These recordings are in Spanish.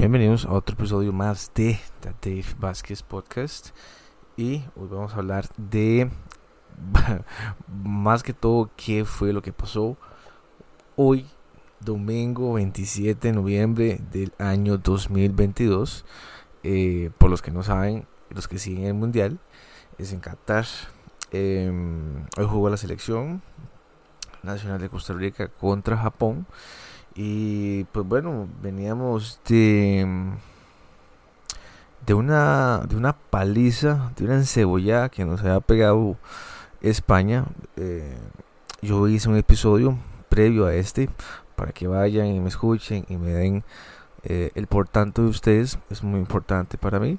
Bienvenidos a otro episodio más de The Dave Vázquez Podcast. Y hoy vamos a hablar de más que todo qué fue lo que pasó hoy, domingo 27 de noviembre del año 2022. Eh, por los que no saben, los que siguen el mundial, es en Qatar. Em, hoy jugó la selección nacional de Costa Rica contra Japón. Y pues bueno, veníamos de de una de una paliza, de una encebollada que nos había pegado España. Eh, yo hice un episodio previo a este para que vayan y me escuchen y me den eh, el por tanto de ustedes. Es muy importante para mí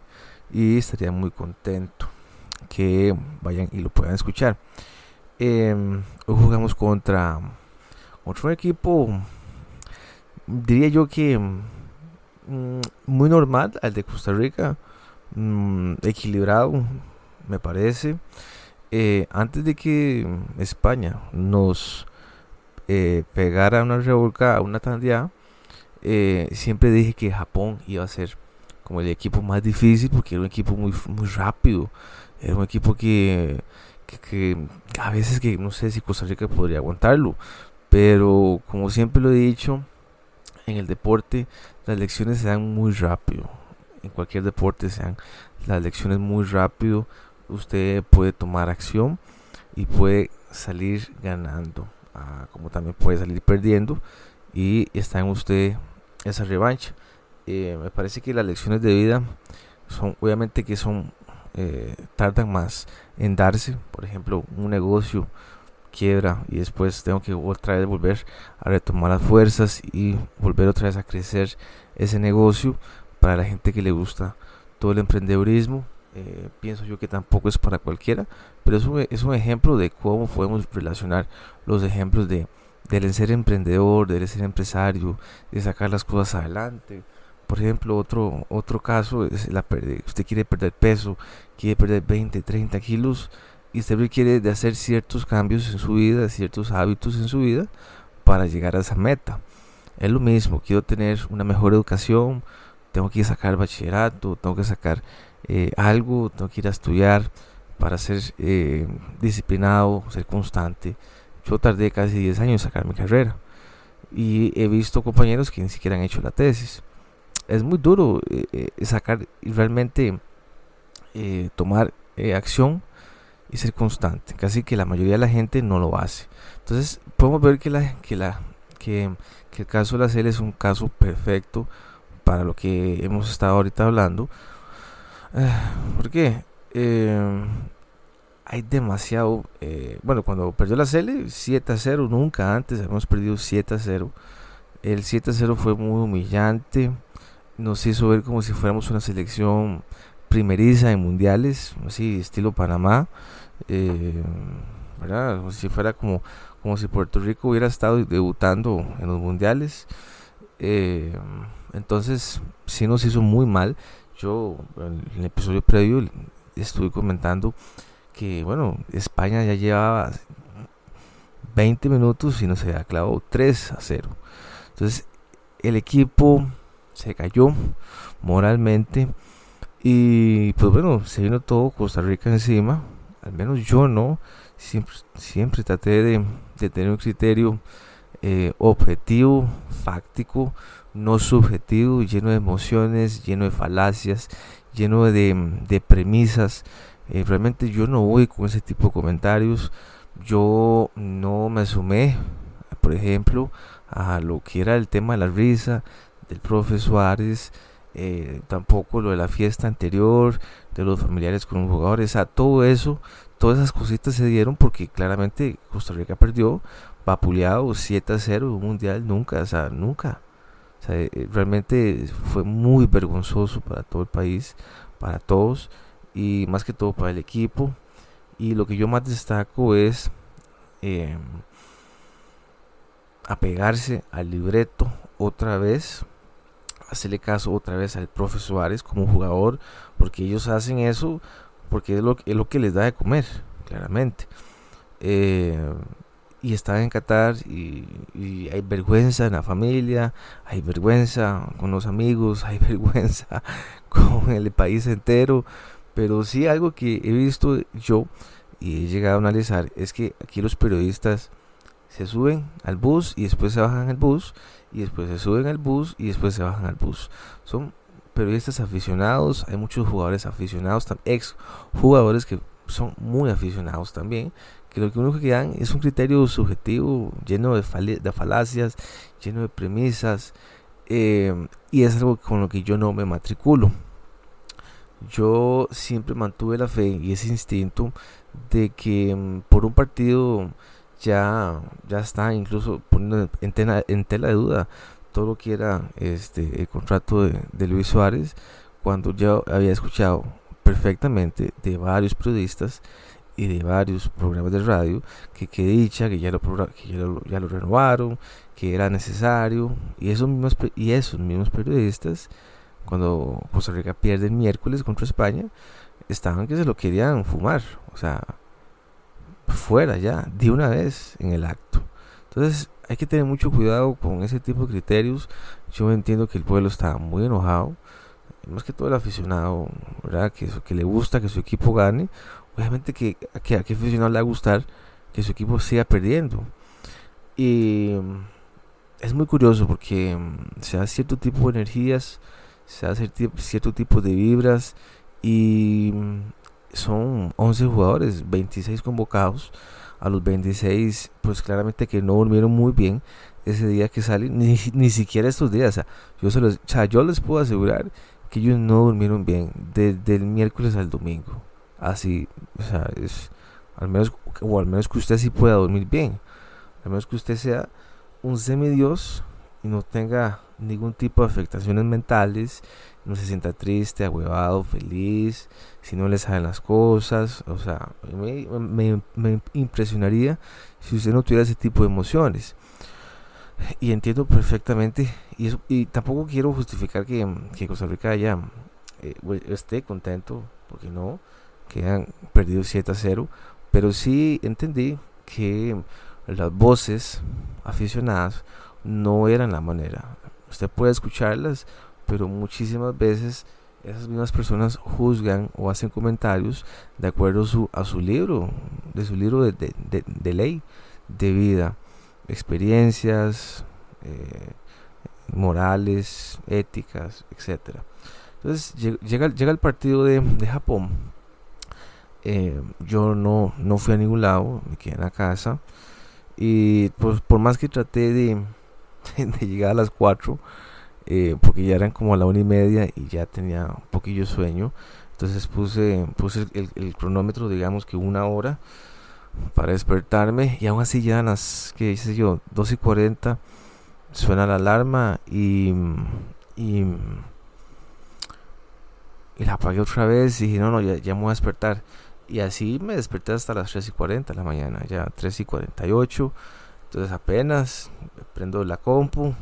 y estaría muy contento que vayan y lo puedan escuchar. Em, hoy jugamos contra otro equipo diría yo que mm, muy normal al de Costa Rica, mm, equilibrado, me parece. Eh, antes de que España nos eh, pegara una revolcada, una tandía, eh, siempre dije que Japón iba a ser como el equipo más difícil porque era un equipo muy, muy rápido, era un equipo que, que a veces que no sé si Costa Rica podría aguantarlo, pero como siempre lo he dicho, en el deporte las lecciones se dan muy rápido. En cualquier deporte se dan las lecciones muy rápido. Usted puede tomar acción y puede salir ganando, ah, como también puede salir perdiendo. Y está en usted esa revancha. Eh, me parece que las lecciones de vida son, obviamente que son, eh, tardan más en darse. Por ejemplo, un negocio quiebra y después tengo que otra vez volver a retomar las fuerzas y volver otra vez a crecer ese negocio para la gente que le gusta todo el emprendedurismo. Eh, pienso yo que tampoco es para cualquiera, pero es un, es un ejemplo de cómo podemos relacionar los ejemplos de del ser emprendedor, del ser empresario, de sacar las cosas adelante. Por ejemplo, otro, otro caso es la. Usted quiere perder peso, quiere perder 20, 30 kilos y usted requiere de hacer ciertos cambios en su vida, ciertos hábitos en su vida para llegar a esa meta. Es lo mismo, quiero tener una mejor educación, tengo que sacar bachillerato, tengo que sacar eh, algo, tengo que ir a estudiar para ser eh, disciplinado, ser constante. Yo tardé casi 10 años en sacar mi carrera y he visto compañeros que ni siquiera han hecho la tesis. Es muy duro eh, sacar y realmente tomar acción y ser constante. Casi que la mayoría de la gente no lo hace. Entonces podemos ver que, la, que, la, que, el caso de la CEL es un caso perfecto para lo que hemos estado ahorita hablando. ¿Por qué? Eh, hay demasiado. Eh, bueno, cuando perdió la CL 7 a 0, nunca antes habíamos perdido 7 a 0. El 7 a 0 fue muy humillante. Nos hizo ver como si fuéramos una selección primeriza en mundiales, así estilo Panamá. Eh, si fuera como, como si Puerto Rico hubiera estado debutando en los mundiales. Eh, entonces, sí nos hizo muy mal. Yo, en el episodio previo, estuve comentando que, bueno, España ya llevaba 20 minutos y no se había clavado 3 a 0. Entonces, el equipo se cayó moralmente. Y pues bueno, se vino todo Costa Rica encima al menos yo no, siempre, siempre traté de, tener un criterio eh, objetivo, fáctico, no subjetivo, lleno de emociones, lleno de falacias, lleno de, premisas. Eh, realmente yo no voy con ese tipo de comentarios. Yo no me sumé, por ejemplo, a lo que era el tema de la risa del profe Suárez. Eh, tampoco lo de la fiesta anterior, de los familiares con los jugadores, a todo eso, todas esas cositas se dieron porque claramente Costa Rica perdió, vapuleado 7 a 0, un mundial nunca, o sea, nunca. O sea, eh, realmente fue muy vergonzoso para todo el país, para todos y más que todo para el equipo. Y lo que yo más destaco es eh, apegarse al libreto otra vez hacerle caso otra vez al profe Suárez como jugador, porque ellos hacen eso porque es lo, es lo que les da de comer, claramente. Eh, y estaba en Qatar y, hay vergüenza en la familia, hay vergüenza con los amigos, hay vergüenza con el país entero, pero sí algo que he visto yo y he llegado a analizar es que aquí los periodistas se suben al bus y después se bajan al bus y después se suben al bus y después se bajan al bus. Son periodistas aficionados, hay muchos jugadores aficionados, ex jugadores que son muy aficionados también, que lo que único que dan es un criterio subjetivo, lleno de, falacias, lleno de premisas, eh, y es algo con lo que yo no me matriculo. Yo siempre mantuve la fe y ese instinto de que mm, por un partido ya, ya está incluso poniendo en tela, en tela de duda todo lo que era este, el contrato de, de Luis Suárez, cuando yo había escuchado perfectamente de varios periodistas y de varios programas de radio que que dicha que ya lo que ya lo, ya lo, renovaron que era necesario y esos mismos y esos mismos periodistas cuando Costa Rica pierde el miércoles contra España estaban que se lo querían fumar o sea fuera ya de una vez en el acto entonces hay que tener mucho cuidado con ese tipo de criterios yo entiendo que el pueblo está muy enojado más que todo el aficionado, ¿verdad? Que, que le gusta que su equipo gane, obviamente que, que a qué aficionado le va a gustar que su equipo siga perdiendo. Y es muy curioso porque mm, se da cierto tipo de energías, se da cierto tipo de vibras y mm, son 11 jugadores, 26 convocados. A los 26, pues claramente que no durmieron muy bien ese día que salen, ni, ni siquiera estos días. O sea, yo, se los, o sea, yo les puedo asegurar que ellos no durmieron bien desde el miércoles al domingo. Así, o sea, es al menos o al menos que usted sí pueda dormir bien. Al menos que usted sea un semidios y no tenga ningún tipo de afectaciones mentales, no se sienta triste, ahuevado, feliz, si no le saben las cosas, o sea, me, impresionaría si usted no tuviera ese tipo de emociones. Y entiendo perfectamente y, tampoco quiero justificar que, Costa Rica haya eh, esté contento porque no que han perdido 7 a 0 pero sí entendí que las voces aficionadas no eran la manera. Usted puede escucharlas pero muchísimas veces esas mismas personas juzgan o hacen comentarios de acuerdo a su, libro de su libro de, de, de ley de vida experiencias eh, morales, éticas, etcétera. Entonces llega, llega el partido de, Japón. Eh, yo no, no fui a ningún lado, me quedé en la casa. Y pues, por más que traté de llegar a las 4, eh, porque ya eran como a la una y media y ya tenía un poquillo sueño. Entonces puse, puse el, el cronómetro, digamos que una hora para despertarme y aún así ya las, que dice yo, 2 y 40 suena la alarma y, y, la apagué otra vez y dije, no, no, ya, ya me voy a despertar. Y así me desperté hasta las 3 y 40 de la mañana, ya 3 y 48. Entonces apenas prendo la compu,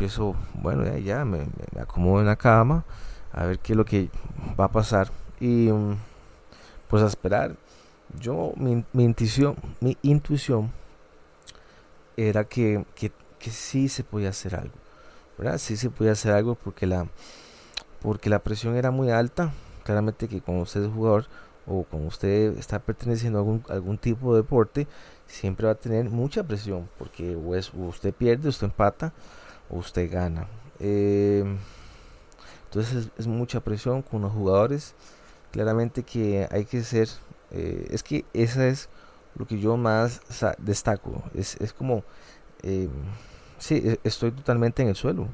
empiezo, bueno, ya, ya me, acomodo en la cama a ver qué es lo que va a pasar. Y pues a esperar yo, mi, intuición, mi intuición era que, que, que, sí se podía hacer algo, ¿verdad? Sí se podía hacer algo porque la, porque la presión era muy alta. Claramente que cuando usted es jugador o cuando usted está perteneciendo a algún, algún tipo de deporte, siempre va a tener mucha presión porque o, es, usted pierde, usted empata usted gana. Eh, entonces es, mucha presión con los jugadores. Claramente que hay que ser eh, es que esa es lo que yo más destaco. Es, es como, eh, sí, e, estoy totalmente en el suelo.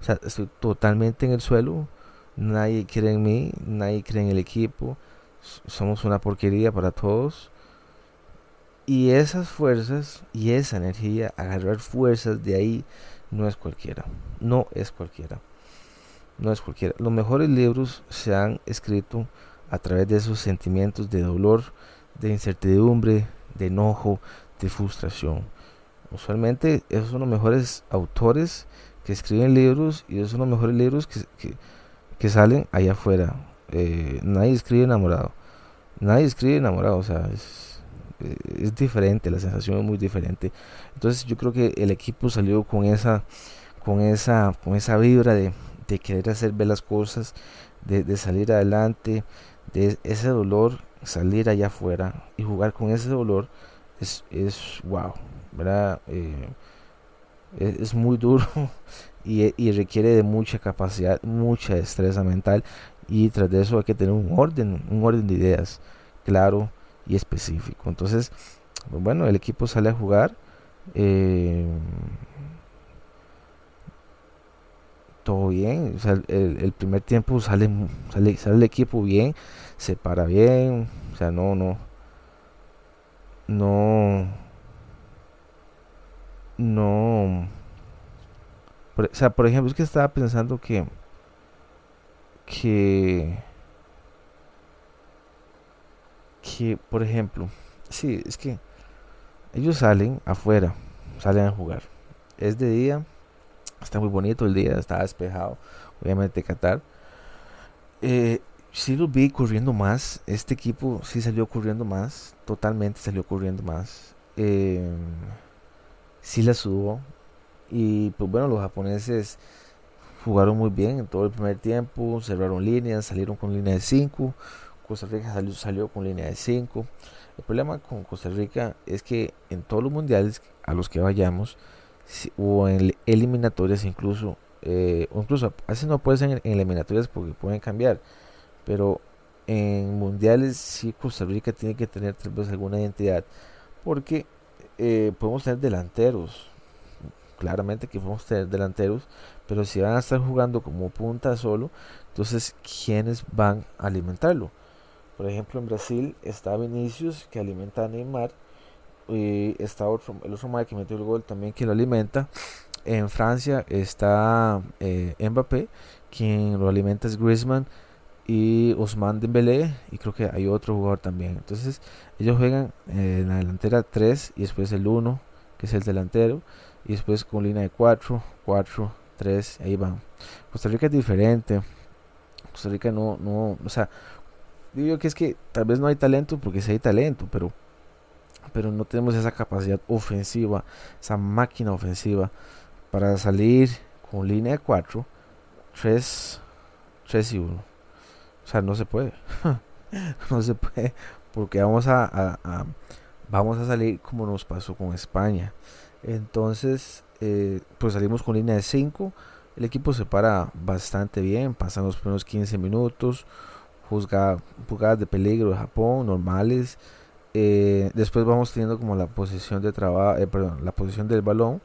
O sea, estoy totalmente en el suelo. Nadie cree en mí, nadie cree en el equipo. Somos una porquería para todos. Y esas fuerzas y esa energía, agarrar fuerzas de ahí, no es cualquiera. No es cualquiera. No es cualquiera. Los mejores libros se han escrito a través de esos sentimientos de dolor, de incertidumbre, de enojo, de frustración. Usualmente esos son los mejores autores que escriben libros y esos son los mejores libros que, que, salen allá afuera. Eh, nadie escribe enamorado. Nadie escribe enamorado, o sea, eh, es diferente, la sensación es muy diferente. Entonces yo creo que el equipo salió con esa, con esa, con esa vibra de, de querer hacer ver las cosas, de, de, salir adelante, de ese dolor, salir allá afuera y jugar con ese dolor es, es wow, ¿verdad? Eh, es, es, muy duro y, y, requiere de mucha capacidad, mucha destreza mental y tras de eso hay que tener un orden, un orden de ideas claro y específico. Entonces, bueno, el equipo sale a jugar. Eh, todo bien, el, primer tiempo sale, sale, sale el equipo bien, se para bien, o sea, no, no, no, no, o sea, por ejemplo, es que estaba pensando que, que, que, por ejemplo, sí, es que ellos salen afuera, salen a jugar, es de día, Está muy bonito el día, está despejado. Obviamente Qatar. Eh, sí lo vi corriendo más. Este equipo sí salió corriendo más. Totalmente salió corriendo más. Eh, sí la sudó. Y pues bueno, los japoneses jugaron muy bien en todo el primer tiempo. Cerraron líneas, salieron con línea de 5. Costa Rica salió, salió con línea de 5. El problema con Costa Rica es que en todos los mundiales a los que vayamos, o en eliminatorias incluso, eh, incluso a veces no puede ser en, eliminatorias porque pueden cambiar, pero en mundiales sí Costa Rica tiene que tener tal vez alguna identidad, porque eh, podemos tener delanteros, claramente que podemos tener delanteros, pero si van a estar jugando como punta solo, entonces ¿quiénes van a alimentarlo? Por ejemplo, en Brasil está Vinicius que alimenta a Neymar y está otro, el otro Mike que metió el gol también que lo alimenta. En Francia está eh, Mbappé, quien lo alimenta es Griezmann y Ousmane Dembélé y creo que hay otro jugador también. Entonces ellos juegan eh, en la delantera 3 y después el 1, que es el delantero, y después con línea de 4, 4, 3, ahí van. Costa Rica es diferente. Costa Rica no, no, o sea, digo que es que tal vez no hay talento porque sí hay talento, pero pero no tenemos esa capacidad ofensiva, esa máquina ofensiva para salir con línea de 4, 3, 3 y 1. O sea, no se puede. no se puede porque vamos a, vamos a salir como nos pasó con España. Entonces, eh, pues salimos con línea de 5. El equipo se para bastante bien, pasan los primeros 15 minutos, juzga jugadas de peligro de Japón normales eh, después vamos teniendo como la posición de trabajo, eh, perdón, la posición del balón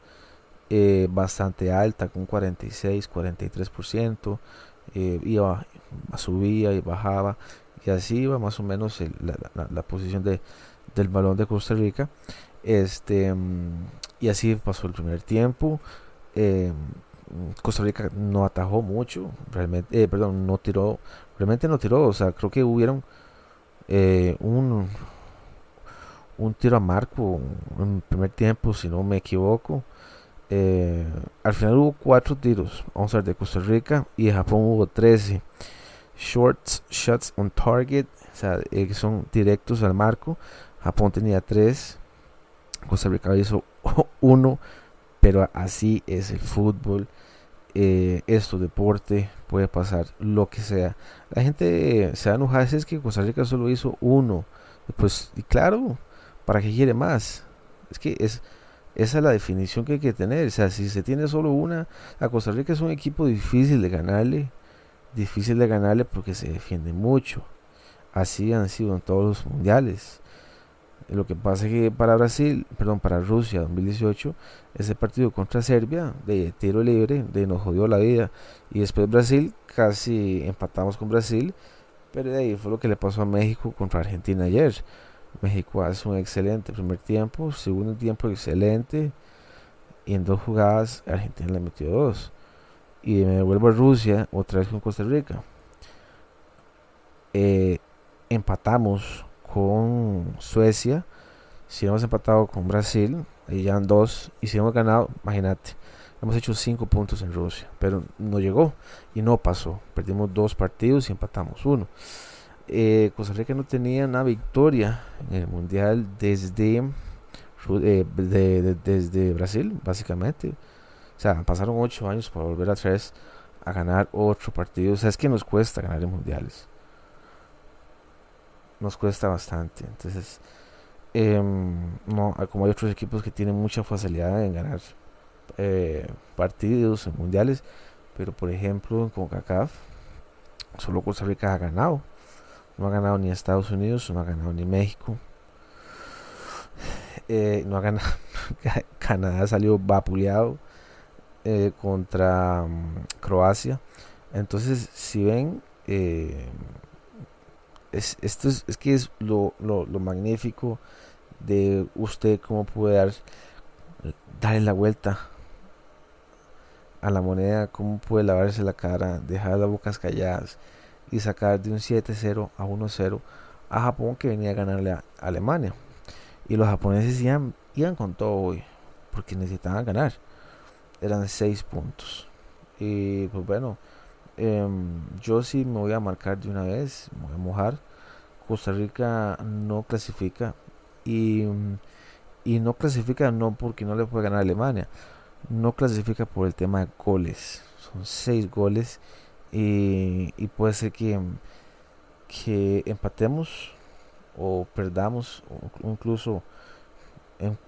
eh, bastante alta, con 46, 43%, eh, iba, subía y bajaba, y así iba más o menos la, posición de, del balón de Costa Rica. Este, y así pasó el primer tiempo. Costa Rica no atajó mucho, realmente, perdón, no tiró, realmente no tiró, o sea, creo que hubieron un un tiro a marco en primer tiempo, si no me equivoco. Eh, al final hubo cuatro tiros, vamos a ver, de Costa Rica y de Japón hubo 13. Shorts, shots on target, o sea, eh, son directos al marco. Japón tenía 3, Costa Rica hizo uno, pero así es el fútbol. Eh, esto, deporte, puede pasar lo que sea. La gente se va a es que Costa Rica solo hizo uno. Pues, y claro, ¿para qué quiere más? Es que es, esa es la definición que hay que tener. O sea, si se tiene solo una, a Costa Rica es un equipo difícil de ganarle. Difícil de ganarle porque se defiende mucho. Así han sido en todos los mundiales. Lo que pasa es que para Brasil, perdón, para Rusia 2018, ese partido contra Serbia de tiro libre, de nos jodió la vida. Y después Brasil, casi empatamos con Brasil. Pero de ahí fue lo que le pasó a México contra Argentina ayer. México hace un excelente primer tiempo, segundo tiempo excelente. Y en dos jugadas Argentina le metió dos. Y me vuelvo a Rusia, otra vez con Costa Rica. Eh, empatamos con Suecia. Si hemos empatado con Brasil, ahí ya dos. Y si hemos ganado, imagínate, hemos hecho cinco puntos en Rusia. Pero no llegó y no pasó. Perdimos dos partidos y empatamos uno. eh, Costa Rica no tenía una victoria en el mundial desde, eh, desde Brasil, básicamente. O sea, pasaron ocho años para volver a tres a ganar otro partido. O sea, es que nos cuesta ganar en mundiales. Nos cuesta bastante. Entonces, em, no, como hay otros equipos que tienen mucha facilidad en ganar eh, partidos en mundiales, pero por ejemplo, con CACAF, solo Costa Rica ha ganado. No ha ganado ni Estados Unidos, no ha ganado ni México. Eh, no ha ganado. Canadá salió vapuleado eh, contra mm, Croacia. Entonces, si ven, eh, es, esto es, es, que es lo, lo, lo, magnífico de usted, cómo puede dar, darle la vuelta a la moneda, cómo puede lavarse la cara, dejar las bocas calladas y sacar de un 7-0 a 1-0 a Japón que venía a ganarle a Alemania. Y los japoneses iban, iban con todo hoy, porque necesitaban ganar. Eran 6 puntos. Y pues bueno, em, yo sí me voy a marcar de una vez, me voy a mojar. Costa Rica no clasifica y, y no clasifica no porque no le puede ganar a Alemania, no clasifica por el tema de goles. Son 6 goles y, puede ser que, que empatemos o perdamos o incluso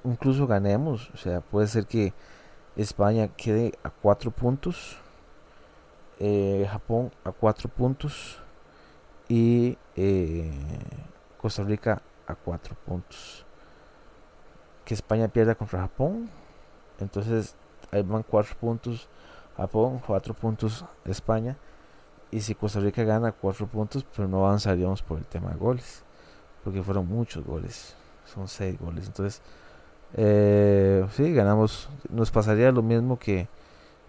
incluso ganemos o sea puede ser que España quede a cuatro puntos eh, Japón a cuatro puntos y eh, Costa Rica a cuatro puntos que España pierda contra Japón entonces ahí van cuatro puntos Japón cuatro puntos España y si Costa Rica gana cuatro puntos, pero no avanzaríamos por el tema de goles. Porque fueron muchos goles. Son seis goles. Entonces, eh, sí, ganamos. Nos pasaría lo mismo que,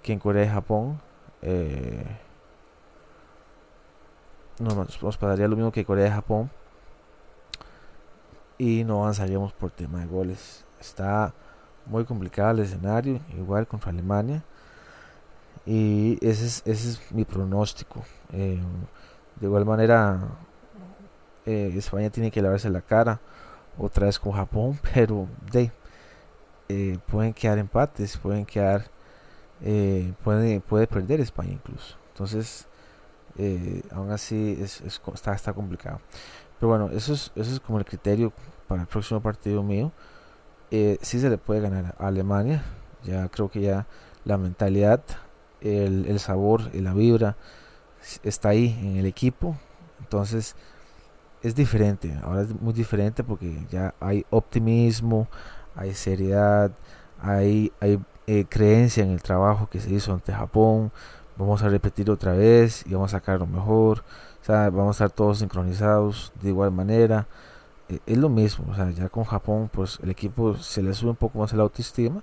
que en Corea y Japón. Eh, nos, pasaría lo mismo que Corea y Japón. Y no avanzaríamos por tema de goles. Está muy complicado el escenario. Igual contra Alemania. Y ese es, ese es mi pronóstico. Eh, de igual manera, eh, España tiene que lavarse la cara otra vez con Japón, pero de, eh, pueden quedar empates, pueden quedar, puede, puede perder España incluso. Entonces, aún así es, está, está complicado. Pero bueno, eso es, eso es como el criterio para el próximo partido mío. si se le puede ganar a Alemania, ya creo que ya la mentalidad el, sabor y la vibra está ahí en el equipo. Entonces es diferente, ahora es muy diferente porque ya hay optimismo, hay seriedad, hay, hay eh, creencia en el trabajo que se hizo ante Japón. Vamos a repetir otra vez y vamos a sacar lo mejor. vamos a estar todos sincronizados de igual manera. Eh, es lo mismo, ya con Japón, pues el equipo se le sube un poco más la autoestima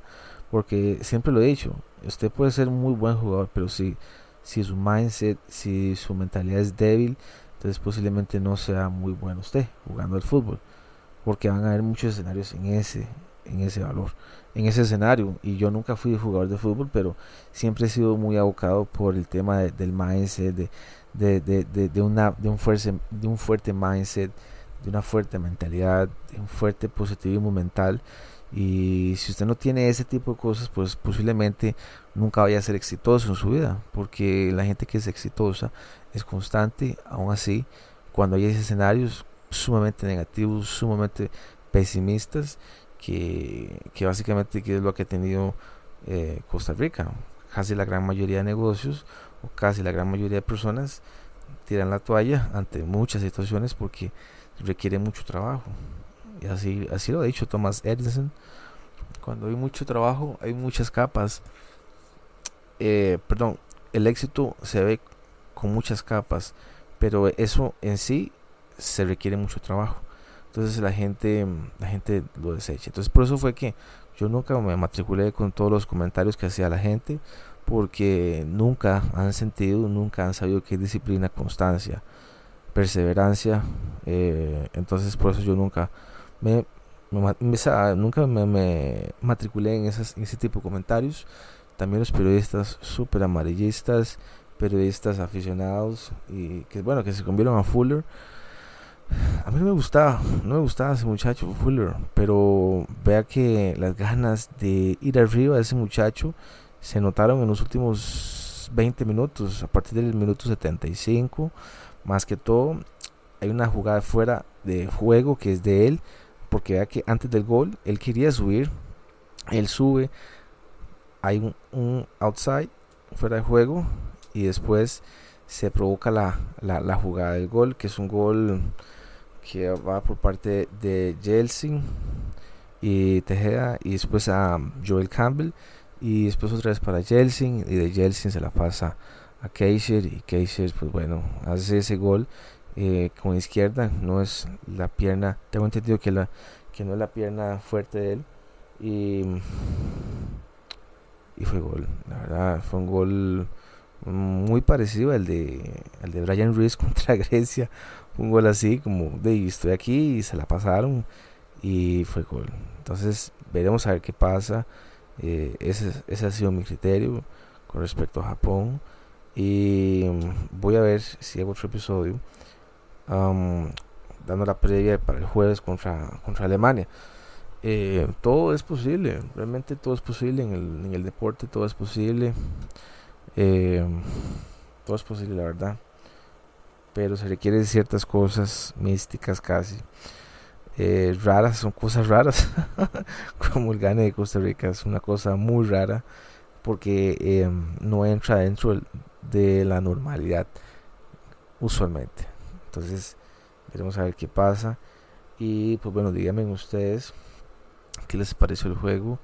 porque siempre lo he dicho, usted puede ser muy buen jugador, pero si, si su mindset, si su mentalidad es débil, entonces posiblemente no sea muy bueno usted jugando al fútbol. Porque van a haber muchos escenarios en ese, en ese valor, en ese escenario. Y yo nunca fui jugador de fútbol, pero siempre he sido muy abocado por el tema del mindset, de, de, de, de, una, de, un fuerte, de un fuerte mindset, de una fuerte mentalidad, de un fuerte positivismo mental. Y si usted no tiene ese tipo de cosas, pues posiblemente nunca vaya a ser exitoso en su vida, porque la gente que es exitosa es constante, aún así, cuando hay escenarios sumamente negativos, sumamente pesimistas, que, básicamente que es lo que ha tenido eh, Costa Rica. Casi la gran mayoría de negocios o casi la gran mayoría de personas tiran la toalla ante muchas situaciones porque requiere mucho trabajo. Y así, así lo ha dicho Thomas Edison. Cuando hay mucho trabajo, hay muchas capas. Eh, perdón, el éxito se ve con muchas capas, pero eso en sí se requiere mucho trabajo. Entonces la gente, la gente lo desecha. Entonces por eso fue que yo nunca me matriculé con todos los comentarios que hacía la gente, porque nunca han sentido, nunca han sabido qué disciplina, constancia, perseverancia. Eh, entonces por eso yo nunca me, nunca me, matriculé en, esas, ese tipo de comentarios. También los periodistas súper amarillistas, periodistas aficionados y que bueno, que se convierten a Fuller. A mí no me gustaba, no me gustaba ese muchacho Fuller, pero vea que las ganas de ir arriba de ese muchacho se notaron en los últimos 20 minutos, a partir del minuto 75, más que todo hay una jugada fuera de juego que es de él, porque vea que antes del gol él quería subir, él sube, hay un, outside fuera de juego y después se provoca la, la, la jugada del gol, que es un gol que va por parte de Jelsin y Tejeda y después a Joel Campbell y después otra vez para Jelsin y de Jelsin se la pasa a Keisher y Keisher pues bueno hace ese gol eh, con izquierda no es la pierna tengo entendido que la que no es la pierna fuerte de él y y fue gol la verdad fue un gol muy parecido al de al de Brian Ruiz contra Grecia. Un gol así como de estoy aquí y se la pasaron y fue gol entonces veremos a ver qué pasa. Eh, ese, ese ha sido mi criterio con respecto a Japón. Y mm, voy a ver si hago otro episodio dando la previa para el jueves contra, contra Alemania. Eh, todo es posible realmente todo es posible en el, en el deporte todo es posible eh, todo es posible la verdad pero se requieren ciertas cosas místicas casi. Eh, raras, son cosas raras, como el gane de Costa Rica, es una cosa muy rara porque eh, no entra dentro de la normalidad usualmente. Entonces, veremos a ver qué pasa. Y pues bueno, díganme ustedes qué les pareció el juego.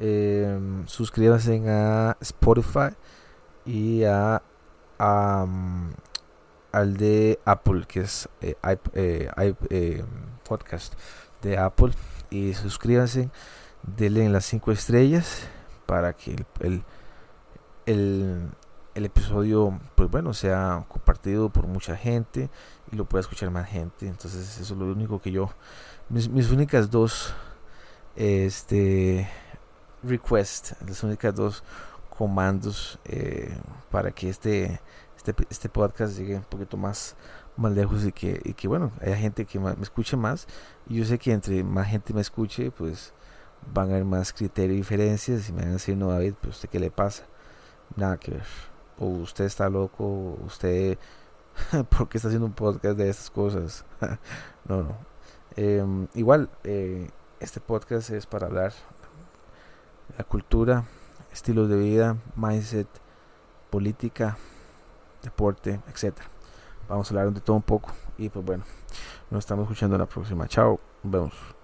Eh, suscríbanse a Spotify y a, a al de Apple, que es eh, eh, eh, podcast de Apple. Y suscríbanse, denle en las 5 estrellas para que el, el, el, episodio, pues bueno, sea compartido por mucha gente y lo pueda escuchar más gente. Entonces, eso es lo único que yo, mis, mis únicas dos, este, request, las únicas dos comandos para que este este, este podcast llegue un poquito más, más lejos y que, y que bueno, haya gente que me escuche más. Y yo sé que entre más gente me escuche, pues van a haber más criterios y diferencias. Y me van a decir, no, David, pues usted qué le pasa. Nada que ver. O usted está loco, o usted, ¿por qué está haciendo un podcast de estas cosas? no, no. Em, igual, eh, este podcast es para hablar la cultura, estilos de vida, mindset, política, deporte, etcétera. Vamos a hablar de todo un poco y pues bueno, nos estamos escuchando la próxima. Chao, nos vemos.